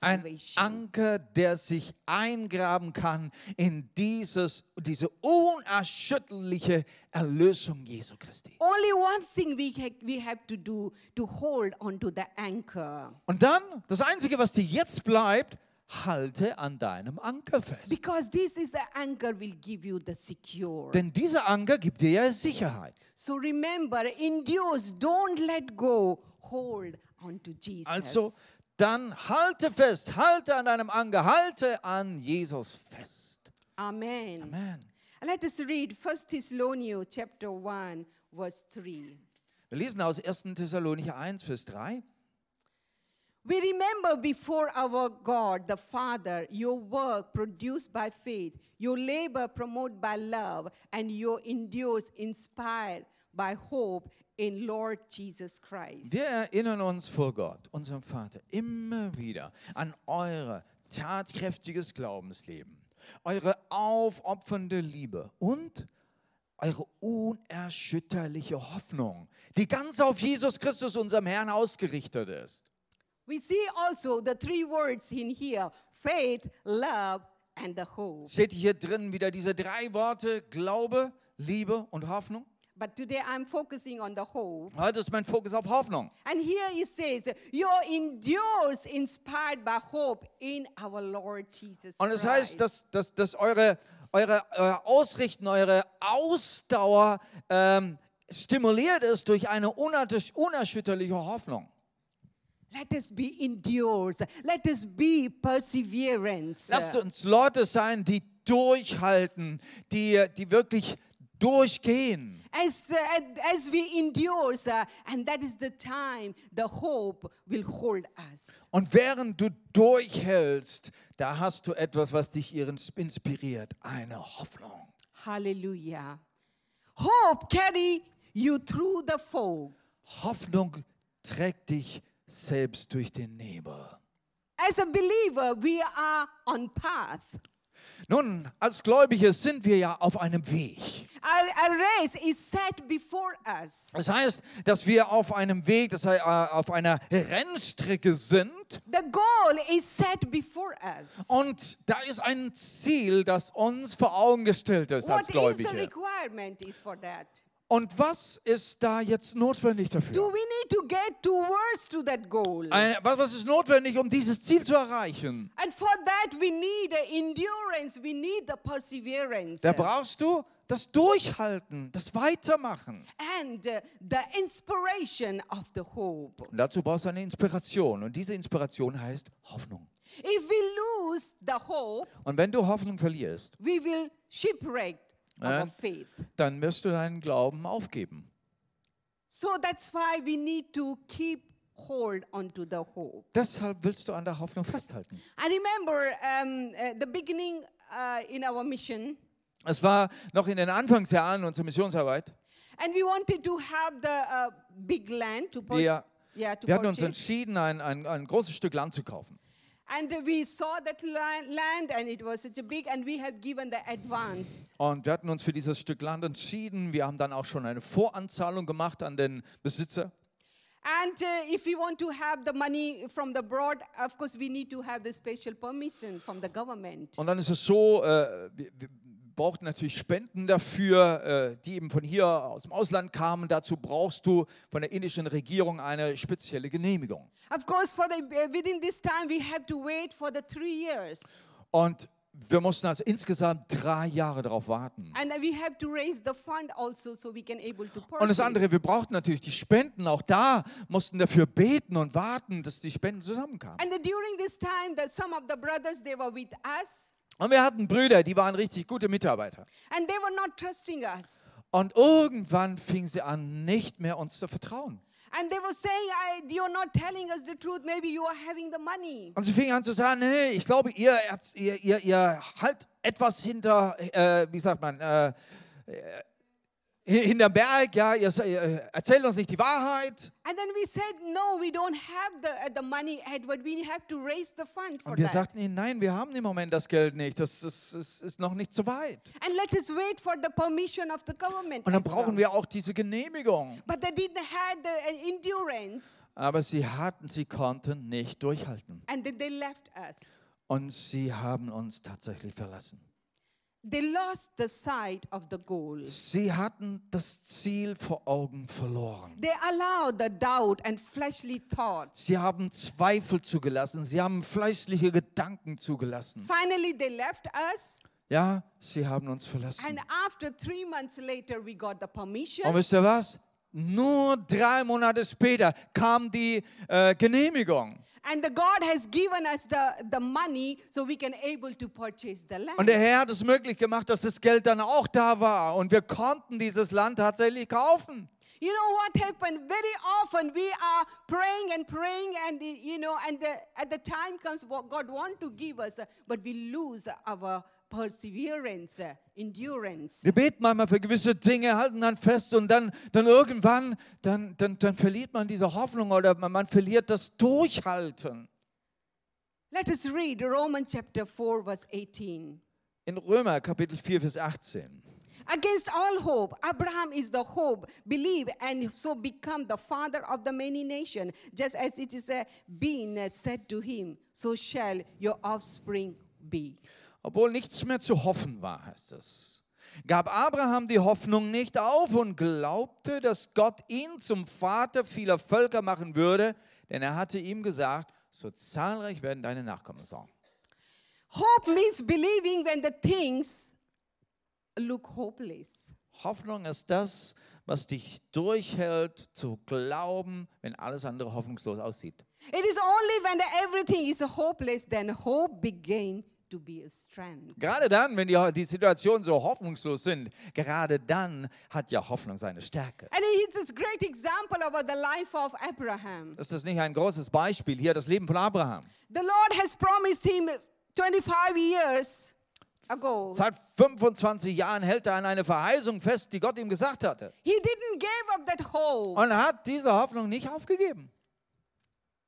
Ein. Anker, der sich eingraben kann in dieses, diese unerschütterliche Erlösung Jesu Christi. Only one thing we, ha- we have to do to hold onto the anchor. Und dann, das Einzige, was dir jetzt bleibt, halte an deinem Anker fest. Because this is the anchor will give you the secure. Denn dieser Anker gibt dir ja Sicherheit. So remember, endure, don't let go, hold onto Jesus. Also, dann halte fest, halte an deinem Anker, halte an Jesus fest. Amen. Amen. Let us read 1 Thessalonians chapter 1, verse 3. Wir lesen aus 1. Thessalonicher 1, Vers 3. We remember before our God, the Father, your work produced by faith, your labor promoted by love, and your endures inspired by hope in Lord Jesus Christ. Wir erinnern uns vor Gott, unserem Vater, immer wieder an euer tatkräftiges Glaubensleben, eure aufopfernde Liebe und eure unerschütterliche Hoffnung, die ganz auf Jesus Christus, unserem Herrn, ausgerichtet ist. We see also the three words in here faith, love, and the hope. Seht ihr hier drin wieder diese drei Worte, Glaube, Liebe und Hoffnung? But today I'm focusing on the hope. Heute ist mein Fokus auf Hoffnung. And here it says, Your endures inspired by hope in our Lord Jesus Und es heißt, dass, dass, dass eure, eure, euer Ausrichten, eure Ausdauer ähm, stimuliert ist durch eine unersch- unerschütterliche Hoffnung. Let us be endures. Let us be perseverance. Lasst uns Leute sein, die durchhalten, die, die wirklich durchgehen. As, uh, as we endure, uh, and that is the time the hope will hold us. Und während du durchhältst, da hast du etwas, was dich ins- inspiriert, eine Hoffnung. Hallelujah. Hope carry you through the fog. Hoffnung trägt dich selbst durch den Nebel. As a believer, we are on path. Nun, als Gläubige sind wir ja auf einem Weg. Our, our race is set before us. Das heißt, dass wir auf einem Weg, das heißt, äh, auf einer Rennstrecke sind. The goal is set before us. Und da ist ein Ziel, das uns vor Augen gestellt ist als What the Gläubige. Und was ist da jetzt notwendig Do dafür? we need to get towards to that goal? Ein- Was was ist notwendig, um dieses Ziel zu erreichen? And for that, we need endurance. We need the perseverance. Da brauchst du das Durchhalten, das Weitermachen. and uh, the inspiration of the hope. Und dazu brauchst du eine Inspiration. Und diese Inspiration heißt Hoffnung. If we lose the hope, Und wenn du Hoffnung verlierst, we will shipwreck Äh? dann wirst du deinen Glauben aufgeben. So that's why we need to keep hold onto the hope. Deshalb willst du an der Hoffnung festhalten. I remember um, uh, the beginning uh, in our mission, Es war noch in den Anfangsjahren unserer Missionsarbeit. and we wanted to have the uh, big land to, pur- Wir, yeah, to wir hatten uns purchase. entschieden, ein, ein, ein großes Stück Land zu kaufen. And we saw that land, land, and it was such a big, and we have given the advance. Und wir hatten uns für dieses Stück Land entschieden. Wir haben dann auch schon eine Voranzahlung gemacht an den Besitzer. And uh, if we want to have the money from the board, of course, we need to have the special permission from the government. Und dann ist es so, äh, wir, wir brauchten natürlich Spenden dafür, äh, die eben von hier aus dem Ausland kamen. Dazu brauchst du von der indischen Regierung eine spezielle Genehmigung. Of course, for the uh, within this time, we have to wait for the three years, Und wir mussten also insgesamt drei Jahre darauf warten. and we have to raise the fund also, so. Und das andere, wir brauchten natürlich die Spenden. Auch da mussten dafür beten und warten, dass die Spenden zusammenkamen. And during this time, the, some of the brothers they were with us, Und wir hatten Brüder, die waren richtig gute Mitarbeiter. and they were not trusting us. Und irgendwann fingen sie an, nicht mehr uns zu vertrauen. And they were saying, I, "You're not telling us the truth. Maybe you are having the money." Und sie fingen an zu sagen, nee, ich glaube, ihr, ihr, ihr, ihr halt etwas hinter, äh, wie sagt man, äh, äh, hinter Berg, ja, ihr, ihr erzählt uns nicht die Wahrheit. And then we said, "No, we don't have the uh, the money, Edward. We have to raise the fund for Und wir that." sagten ihnen, nein, wir haben im Moment das Geld nicht, das, das, das ist noch nicht so weit. And let us wait for the permission of the government. Und dann as brauchen well. wir auch diese Genehmigung. But they didn't have the uh, endurance, Aber sie hatten, sie konnten nicht durchhalten. and then they left us. Und sie haben uns tatsächlich verlassen. They lost the sight of the goal. Sie hatten das Ziel vor Augen verloren. They allowed the doubt and fleshly thoughts. Sie haben Zweifel zugelassen. Sie haben fleischliche Gedanken zugelassen. Finally, they left us, Ja, sie haben uns verlassen. and after three months later, we got the permission. Und wisst ihr was? Nur drei Monate später kam die äh, Genehmigung. And the God has given us the, the money so we can able to purchase the land. Und der Herr hat es möglich gemacht, dass das Geld dann auch da war. Und wir konnten dieses Land tatsächlich kaufen. You know what happened? Very often we are praying and praying, and you know, and the, at the time comes what God want to give us, but we lose our perseverance, endurance. Wir beten manchmal für gewisse Dinge, halten dann fest und dann, dann irgendwann, dann, dann, dann verliert man diese Hoffnung oder man, man verliert das Durchhalten. Let us read Romans chapter 4, verse 18. In Römer Kapitel 4, Vers 18. Against all hope, Abraham is the hope, believe, and so become the father of the many nations, just as it is uh, been uh, said to him, so shall your offspring be. Obwohl nichts mehr zu hoffen war, heißt es. Gab Abraham die Hoffnung nicht auf und glaubte, dass Gott ihn zum Vater vieler Völker machen würde, denn er hatte ihm gesagt, so zahlreich werden deine Nachkommen sein. Hope means believing when the things look hopeless. Hoffnung ist das, was dich durchhält, zu glauben, wenn alles andere hoffnungslos aussieht. It is only when the everything is hopeless then hope began Gerade dann, wenn die, die Situationen so hoffnungslos sind, gerade dann hat ja Hoffnung seine Stärke. And it's a great example about the life of Abraham. Ist das nicht ein großes Beispiel hier, das Leben von Abraham? The Lord has promised him 25 years ago. Seit 25 Jahren hält er an eine Verheißung fest, die Gott ihm gesagt hatte. He didn't give up that hope. Und hat diese Hoffnung nicht aufgegeben.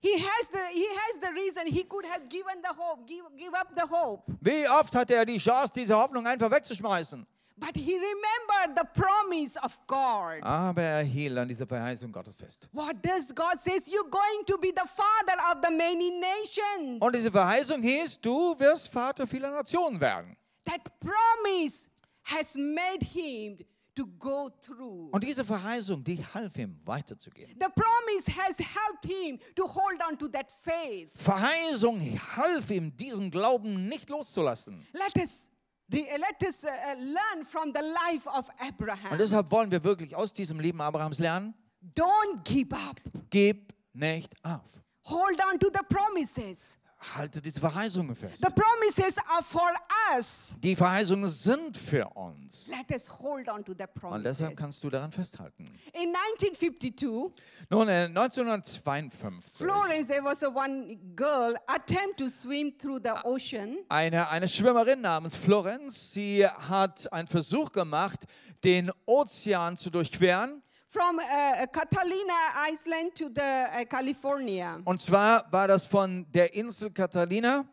He has the he has the reason he could have given the hope, give, give up the hope. Wie oft hatte er die Chance, diese Hoffnung einfach wegzuschmeißen? But he remembered the promise of God. Aber er hielt an dieser Verheißung Gottes fest. What does God says? You're going to be the father of the many nations. Und diese Verheißung hieß, du wirst Vater vieler Nationen werden. that promise has made him to go through. Und diese Verheißung, die half ihm weiterzugehen. The promise has helped him to hold on to that faith. Verheißung half ihm, diesen Glauben nicht loszulassen. Let us let us uh, uh, learn from the life of Und Abraham. deshalb wollen wir wirklich aus diesem Leben Abrahams lernen, Don't give up. gib nicht auf. Hold on to the promises. Halte diese Verheißungen fest. The promises are for us. Die Verheißungen sind für uns. Let us hold on to the Und promises. deshalb kannst du daran festhalten. In 1952, Nun, äh, 1952, Florence, there was a one girl attempt to swim through the ocean. eine, eine Schwimmerin namens Florenz, sie hat einen Versuch gemacht, den Ozean zu durchqueren. From uh, Catalina Island to the uh, California. Und zwar war das von der Insel Catalina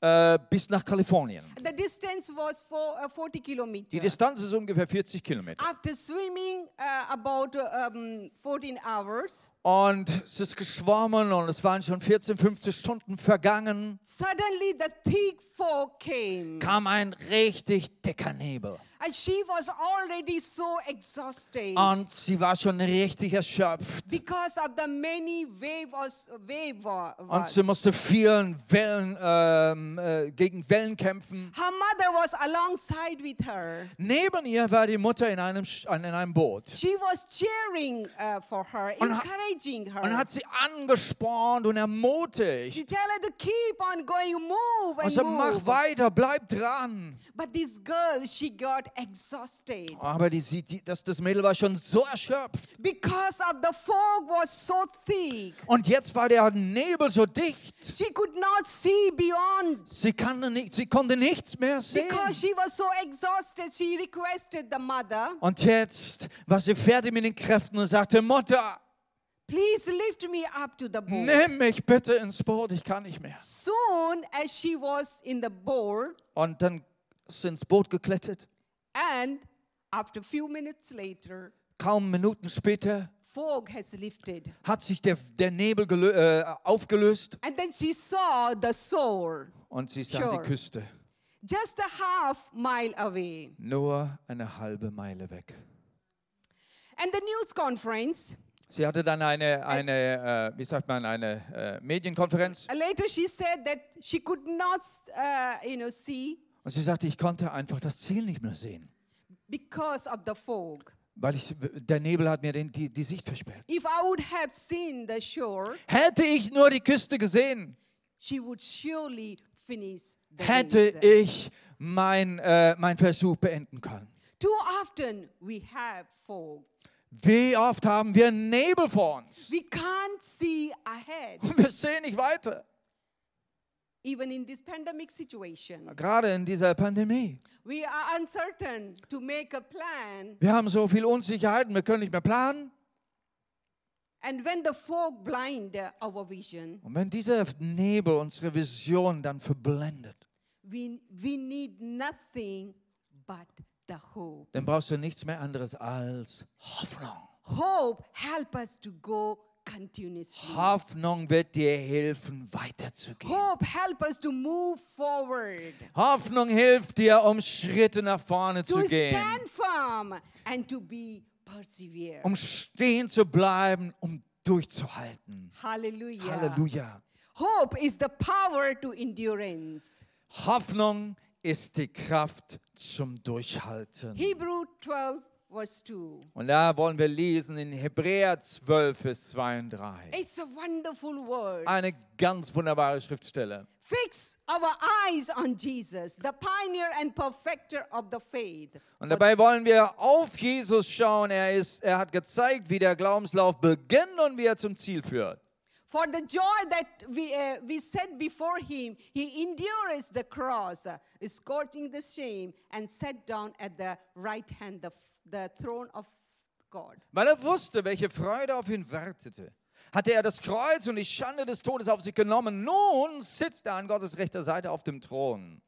äh, bis nach Kalifornien. The distance was for, uh, 40 Die kilometers. Distanz ist ungefähr 40 Kilometer. After swimming uh, about um, 14 hours, Und es ist geschwommen und es waren schon 14, 15 Stunden vergangen. suddenly the thick fog came. Kam ein richtig dicker Nebel. And she was already so exhausted Und sie war schon richtig erschöpft. because of the many wave was, wave Und sie musste vielen Wellen, ähm, äh, gegen Wellen kämpfen. Her mother was alongside with her. Neben ihr war die Mutter in einem, in einem Boot. She was cheering uh, for her, Und encouraging her. Und hat sie angespornt und She ermutigt. tell her to keep on going, move and Also mach move. weiter, bleib dran. But this girl, she got exhausted Aber die, die, das, das Mädel war schon so erschöpft. because of the fog was so thick. Und jetzt war der Nebel so dicht. She could not see beyond Sie, kann nicht, sie konnte nichts mehr sehen. because she was so exhausted. She requested the mother, Und jetzt war sie fertig mit den Kräften und sagte, Mutter, please lift me up to the boat. nimm mich bitte ins Boot, ich kann nicht mehr. Soon as she was in the boat, Und dann ist sie ins Boot geklettert. And after few minutes later, Kaum Minuten später fog has lifted. hat sich der, der Nebel äh, aufgelöst And then she saw the shore und sie sah Sure. die Küste. just a half mile away. Nur eine halbe Meile weg. And the news conference, Sie hatte dann eine, eine äh, wie sagt man, eine äh, Medienkonferenz later she said that she could not, uh, you know, see und sie sagte, ich konnte einfach das Ziel nicht mehr sehen, because of the fog. weil ich, der Nebel hat mir den, die, die Sicht versperrt. If I would have seen the shore, Hätte ich nur die Küste gesehen, she would surely finish the hätte race. ich mein, äh, mein Versuch beenden können. Too often we have fog. Wie oft haben wir Nebel vor uns We can't see ahead, und wir sehen nicht weiter, even in this pandemic situation. gerade in dieser Pandemie. We are uncertain to make a plan, Wir haben so viel Unsicherheiten, wir können nicht mehr planen. and when the fog blind our vision, Und wenn dieser Nebel unsere Vision dann verblendet, we, we need nothing but the hope. dann brauchst du nichts mehr anderes als Hoffnung. Hope help us to go. Hoffnung wird dir helfen, weiterzugehen. Hope help us to move forward, Hoffnung hilft dir, um Schritte nach vorne to zu gehen, stand firm, and to be persevere. um stehen zu bleiben, um durchzuhalten. Hallelujah. Halleluja. Hope is the power to endurance. Hoffnung ist die Kraft zum Durchhalten. Hebrew 12, verse 2. Und da wollen wir lesen in Hebräer 12, Vers 2 und 3. It's a wonderful word. Eine ganz wunderbare Schriftstelle. Fix our eyes on Jesus, the pioneer and perfecter of the faith. Und dabei wollen wir auf Jesus schauen. Er, ist, er hat gezeigt, wie der Glaubenslauf beginnt und wie er zum Ziel führt. For the joy that we, uh, we set before him, he endures the cross, uh, scorching the shame, and sat down at the right hand, the, f- the throne of God. Weil er wusste, welche Freude auf ihn wartete. hatte er das Kreuz und die Schande des Todes auf sich genommen. Nun sitzt er an Gottes rechter Seite auf dem Thron.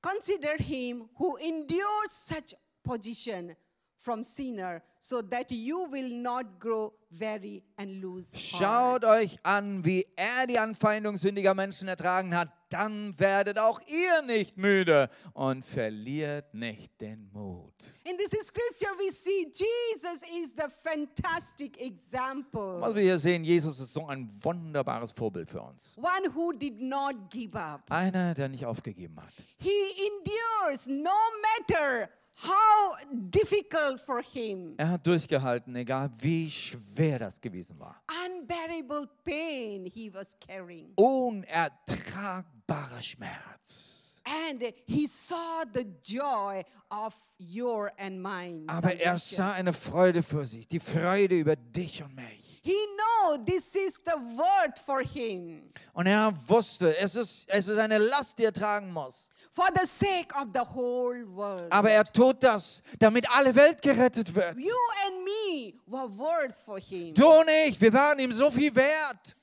Consider him who endures such position from sinner so that you will not grow weary and lose heart. Schaut euch an, wie er die Anfeindung sündiger Menschen ertragen hat. Dann werdet auch ihr nicht müde und verliert nicht den Mut. In this scripture, we see Jesus is the fantastic Was example. wir hier sehen, Jesus ist so ein wunderbares Vorbild für uns. One who did not give up. Einer, der nicht aufgegeben hat. He endures no matter how difficult for him. Er hat durchgehalten, egal wie schwer das gewesen war. Unbearable pain he was carrying. Unertragbarer Schmerz. And he saw the joy of your and mine. Aber er sah eine Freude für sich, die Freude über dich und mich. He know this is the word for him. Und er wusste, es ist, es ist eine Last, die er tragen muss. For the sake of the whole world. Aber er tut das, damit alle Welt gerettet wird. you and me were worth for him. Du und ich, wir waren ihm so viel wert.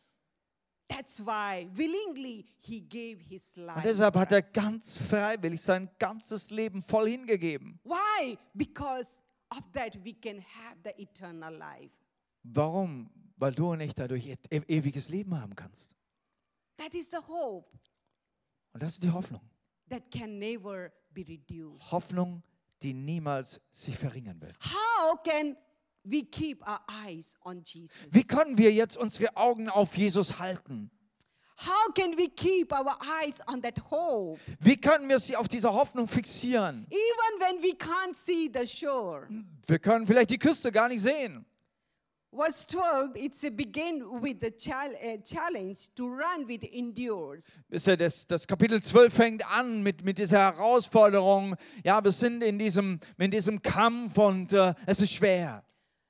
That's why willingly he gave his life. Und deshalb hat er ganz freiwillig sein ganzes Leben voll hingegeben. Why? Because of that we can have the eternal life. Warum? Weil du und ich dadurch e- ewiges Leben haben kannst. That is the hope Und das ist die Hoffnung. That can never be reduced. Hoffnung, die niemals sich verringern wird. How can we keep our eyes on Jesus? Wie können wir jetzt unsere Augen auf Jesus halten? How can we keep our eyes on that hope? Wie können wir sie auf dieser Hoffnung fixieren? Even when we can't see the shore. Wir können vielleicht die Küste gar nicht sehen. Verse 12, it's a begin with the chal- challenge to run with endures. Das, das Kapitel 12 fängt an mit, mit dieser Herausforderung. Ja, wir sind in diesem, in diesem Kampf und äh, es ist schwer.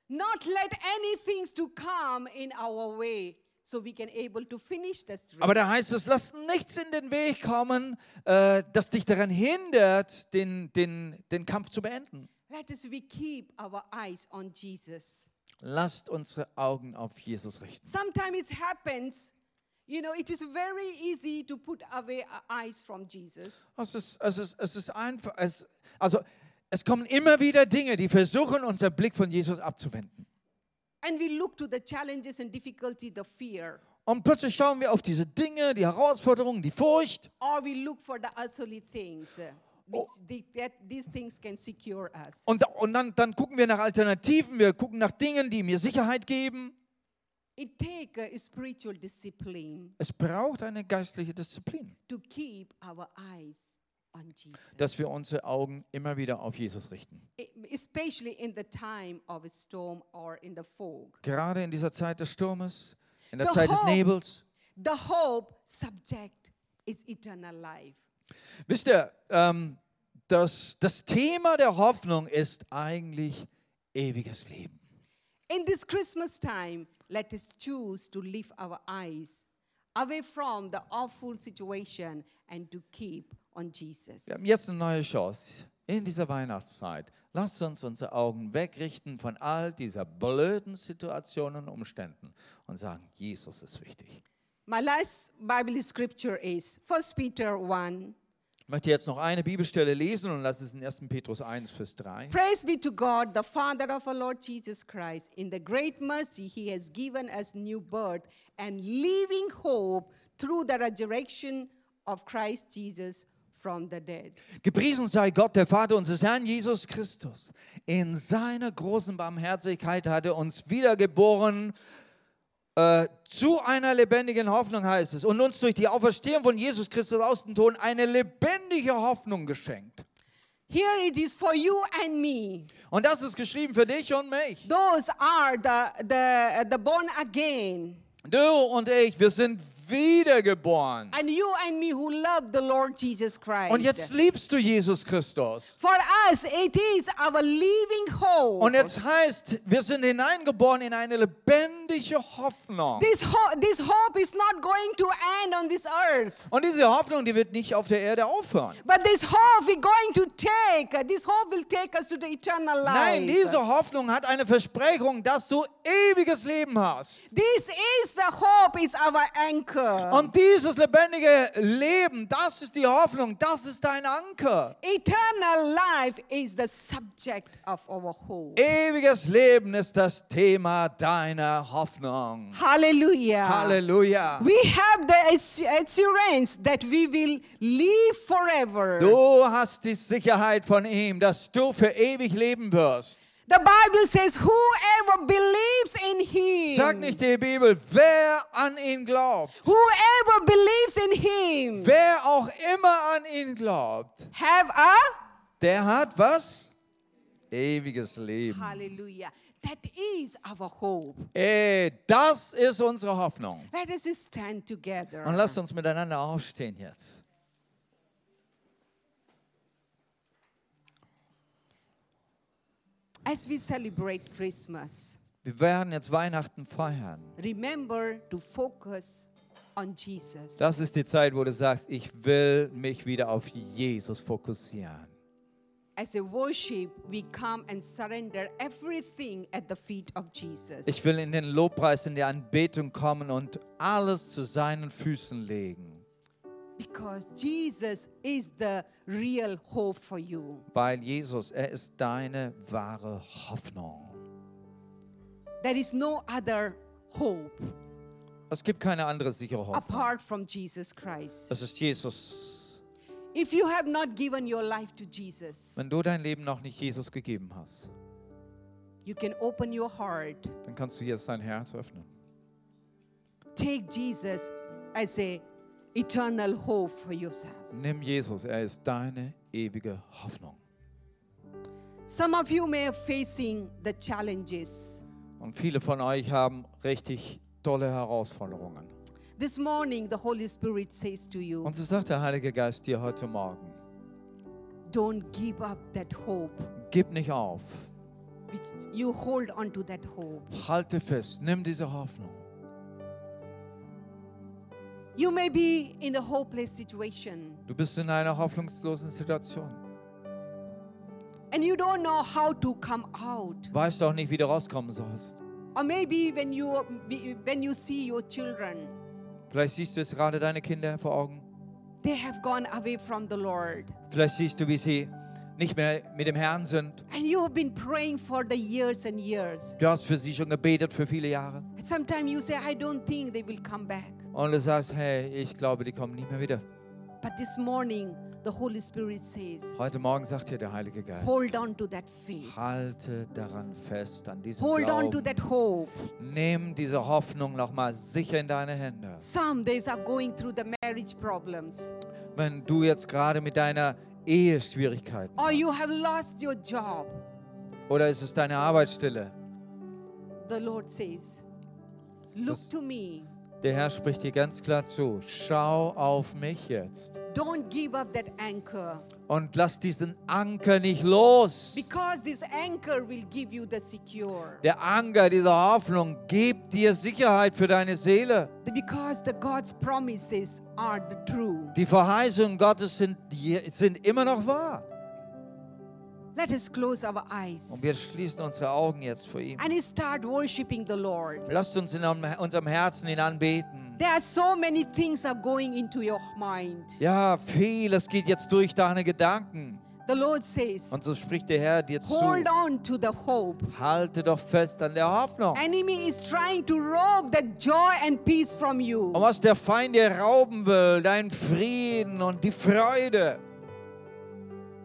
Not let anything to come in our way so we can able to finish race. Aber da heißt es, lass nichts in den Weg kommen, äh, das dich daran hindert, den, den, den Kampf zu beenden. Let us we keep our eyes on Jesus. Lasst unsere Augen auf Jesus richten. Sometimes it happens, you know, it is very easy to put away our eyes from Jesus. Es ist, es ist, es ist einfach, es, also es kommen immer wieder Dinge, die versuchen, unseren Blick von Jesus abzuwenden. And we look to the challenges and difficulty, the fear, Und plötzlich schauen wir auf diese Dinge, die Herausforderungen, die Furcht. or we look for the earthly things, which the, that these things can secure us. Und, und dann, dann gucken wir nach Alternativen, wir gucken nach Dingen, die mir Sicherheit geben. It takes a spiritual discipline Es braucht eine geistliche Disziplin, to keep our eyes on Jesus, dass wir unsere Augen immer wieder auf Jesus richten. E- especially in the time of a storm or in the fog. Gerade in dieser Zeit des Sturmes, in der Zeit des Nebels. The hope subject is eternal life. Wisst ihr, ähm, das, das Thema der Hoffnung ist eigentlich ewiges Leben. In this Christmas time, let us choose to lift our eyes away from the awful situation and to keep on Jesus. Wir haben jetzt eine neue Chance in dieser Weihnachtszeit. Lasst uns unsere Augen wegrichten von all dieser blöden Situationen und Umständen und sagen, Jesus ist wichtig. My last Bible scripture is 1 Peter 1. Ich möchte jetzt noch eine Bibelstelle lesen und das ist in 1. Petrus 1, Vers 3. Praise be to God, the Father of our Lord Jesus Christ. In the great mercy, He has given us new birth and living hope through the resurrection of Christ Jesus from the dead. Gepriesen sei Gott, der Vater unseres Herrn Jesus Christus. In seiner großen Barmherzigkeit hat er uns wiedergeboren äh, zu einer lebendigen Hoffnung, heißt es, und uns durch die Auferstehung von Jesus Christus aus dem Tod eine lebendige Hoffnung geschenkt. Here it is for you and me. Und das ist geschrieben für dich und mich. Those are the, the, the born again. Du und ich, wir sind wiedergeboren. And you and me who love the Lord Jesus Christ. Und jetzt liebst du Jesus Christus. For us, it is our living hope. Und jetzt heißt, wir sind hineingeboren in eine lebendige Hoffnung. this, ho- this hope is not going to end on this earth. Und diese Hoffnung, die wird nicht auf der Erde aufhören. But this hope we're going to take, this hope will take us to the eternal life. Nein, diese Hoffnung hat eine Versprechung, dass du ewiges Leben hast. This is the hope, is our anchor. Und dieses lebendige Leben, das ist die Hoffnung, das ist dein Anker. Eternal life is the subject of our hope. Ewiges Leben ist das Thema deiner Hoffnung. Hallelujah. Halleluja. We have the assu- assurance that we will live forever. Du hast die Sicherheit von ihm, dass du für ewig leben wirst. The Bible says, whoever believes in him, Sagt nicht die Bibel, wer an ihn glaubt, whoever believes in him, wer auch immer an ihn glaubt, have a der hat was? Ewiges Leben. hallelujah. That is our hope. Ey, das ist unsere Hoffnung. Let us stand together. Und lasst uns miteinander aufstehen jetzt. As we celebrate Christmas, Wir werden jetzt Weihnachten feiern. remember to focus on Jesus. Das ist die Zeit, wo du sagst, ich will mich wieder auf Jesus fokussieren. As a worship, we come and surrender everything at the feet of Jesus. Ich will in den Lobpreis, in die Anbetung kommen und alles zu seinen Füßen legen. Because Jesus is the real hope for you. Weil Jesus, er ist deine wahre Hoffnung. There is no other hope Es gibt keine andere sichere Hoffnung. apart from Jesus Christ. Es ist Jesus. If you have not given your life to Jesus, Wenn du dein Leben noch nicht Jesus gegeben hast, you can open your heart. dann kannst du jetzt dein Herz öffnen. Take Jesus as a eternal hope for yourself. Nimm Jesus, er ist deine ewige Hoffnung. Some of you may be facing the challenges. Und viele von euch haben richtig tolle Herausforderungen. This morning, the Holy Spirit says to you, Und so sagt der Heilige Geist dir heute Morgen, don't give up that hope. gib nicht auf, you hold on to that hope. halte fest, nimm diese Hoffnung. You may be in a hopeless situation Du bist in einer hoffnungslosen Situation. and you don't know how to come out. Weißt auch nicht, wie du rauskommen sollst. Or maybe when you when you see your children, Vielleicht siehst du jetzt gerade deine Kinder vor Augen. they have gone away from the Lord. Vielleicht siehst du, wie sie nicht mehr mit dem Herrn sind. And you have been praying for the years and years. Du hast für sie schon gebetet für viele Jahre. Sometimes you say, I don't think they will come back. Und du sagst, hey, ich glaube, die kommen nicht mehr wieder. But this morning, the Holy Spirit says, Heute Morgen sagt dir der Heilige Geist, hold on to that faith. halte daran fest, an diesem Hold on to Glauben. that hope. Nimm diese Hoffnung nochmal sicher in deine Hände. Some days are going through the marriage problems, Wenn du jetzt gerade mit deiner Ehe Schwierigkeiten or you have lost your job. oder ist es deine Arbeitsstelle? The Lord says, Look Das- to me. Der Herr spricht dir ganz klar zu. Schau auf mich jetzt. Don't give up that anchor Und lass diesen Anker nicht los. because this anchor will give you the secure. Der Anker dieser Hoffnung gibt dir Sicherheit für deine Seele. Because the God's promises are the true. Die Verheißungen Gottes sind, sind immer noch wahr. Let us close our Und eyes wir schließen unsere Augen jetzt vor ihm. and start worshiping the Lord. Lasst uns in unserem Herzen ihn anbeten. There are so many things are going into your mind. Ja, vieles geht jetzt durch deine Gedanken. The Lord says, Und so spricht der Herr dir zu. hold on to the hope. Halte doch fest an der Hoffnung. Enemy is trying to rob the joy and peace from you. Und was der Feind dir rauben will, dein Frieden und die Freude.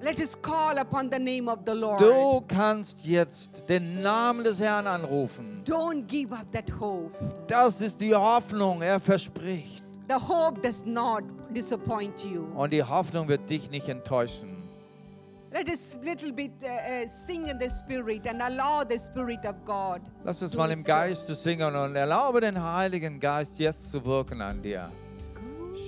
Let us call upon the name of the Lord. Du kannst jetzt den Namen des Herrn anrufen. Don't give up that hope. Das ist die Hoffnung, er verspricht. The hope does not disappoint you. Und die Hoffnung wird dich nicht enttäuschen. Let us little bit uh, uh, sing in the spirit and allow the spirit of God. Lass uns mal im. Geiste singen und erlaube den Heiligen Geist jetzt zu wirken an dir.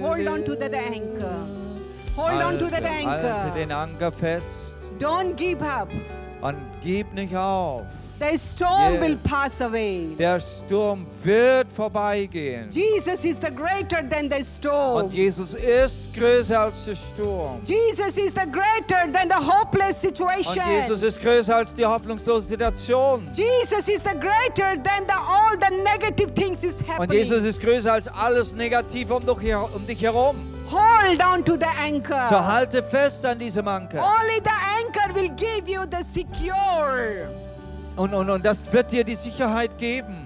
hold on to that anchor. Hold on to that Halte den anchor. Anker fest Don't give up. und gib nicht auf. The storm Yes. will pass away. Der Sturm wird vorbeigehen. Jesus is the greater than the Und storm. Jesus ist größer als der Sturm. Jesus is the greater than the hopeless Und situation. Jesus ist größer als die hoffnungslose Situation. Jesus is the greater than the all the negative things is Und Jesus happening. ist größer als alles Negative um dich, um dich herum. Hold on to the So anchor. halte fest an diesem Anker. Only the anchor will give you the secure. Und, und, und das wird dir die Sicherheit geben.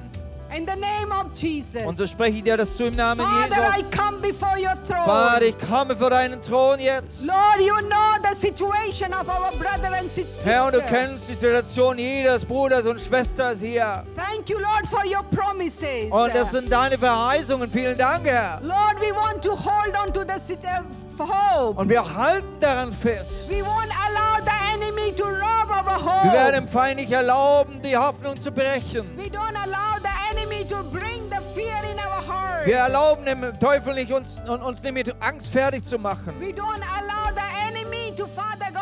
In the name of Jesus. Und so spreche ich dir das zu im Namen Father, I Jesus. come before your Vater, throne. ich komme vor deinen Thron jetzt. Lord, you know the situation of our brother and sister. Herr, und du kennst die Situation jedes Bruders und Schwesters hier. Thank you, Lord, for your promises. Und das sind deine Verheißungen. Vielen Dank, Herr. Lord, we want to hold on to the sit- f- hope. Und wir halten daran fest. We won't allow the enemy to rob Wir werden dem Feind nicht erlauben, die Hoffnung zu brechen. Wir erlauben dem Teufel nicht, uns, uns nicht mit Angst fertig zu machen. We don't allow the enemy to, Father God,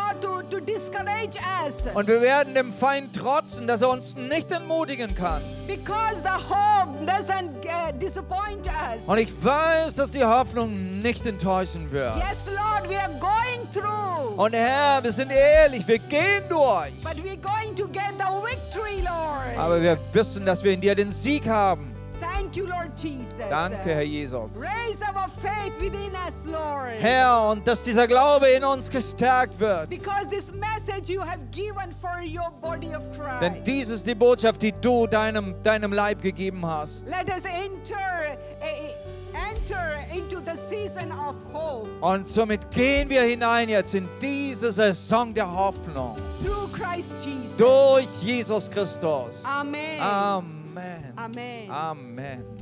to, discourage us. Und wir werden dem Feind trotzen, dass er uns nicht entmutigen kann. Because the hope doesn't uh, disappoint us. Und ich weiß, dass die Hoffnung nicht enttäuschen wird. Yes, Lord, we are going through. Und Herr, wir sind ehrlich, wir gehen durch. But we're going to get the victory, Lord. Aber wir wissen, dass wir in dir den Sieg haben. Thank you, Lord Jesus. Danke, Herr Jesus. Raise our faith within us, Lord. Herr, und dass dieser Glaube in uns gestärkt wird. Because this message you have given for your body of Denn Christ. dies ist die Botschaft, die du deinem, deinem Leib gegeben hast. Let us enter, eh, enter into the season of hope Und somit gehen wir hinein jetzt in diese Saison der Hoffnung. through Christ Jesus. Durch Jesus Christus. Amen. Amen. Amen. Amen.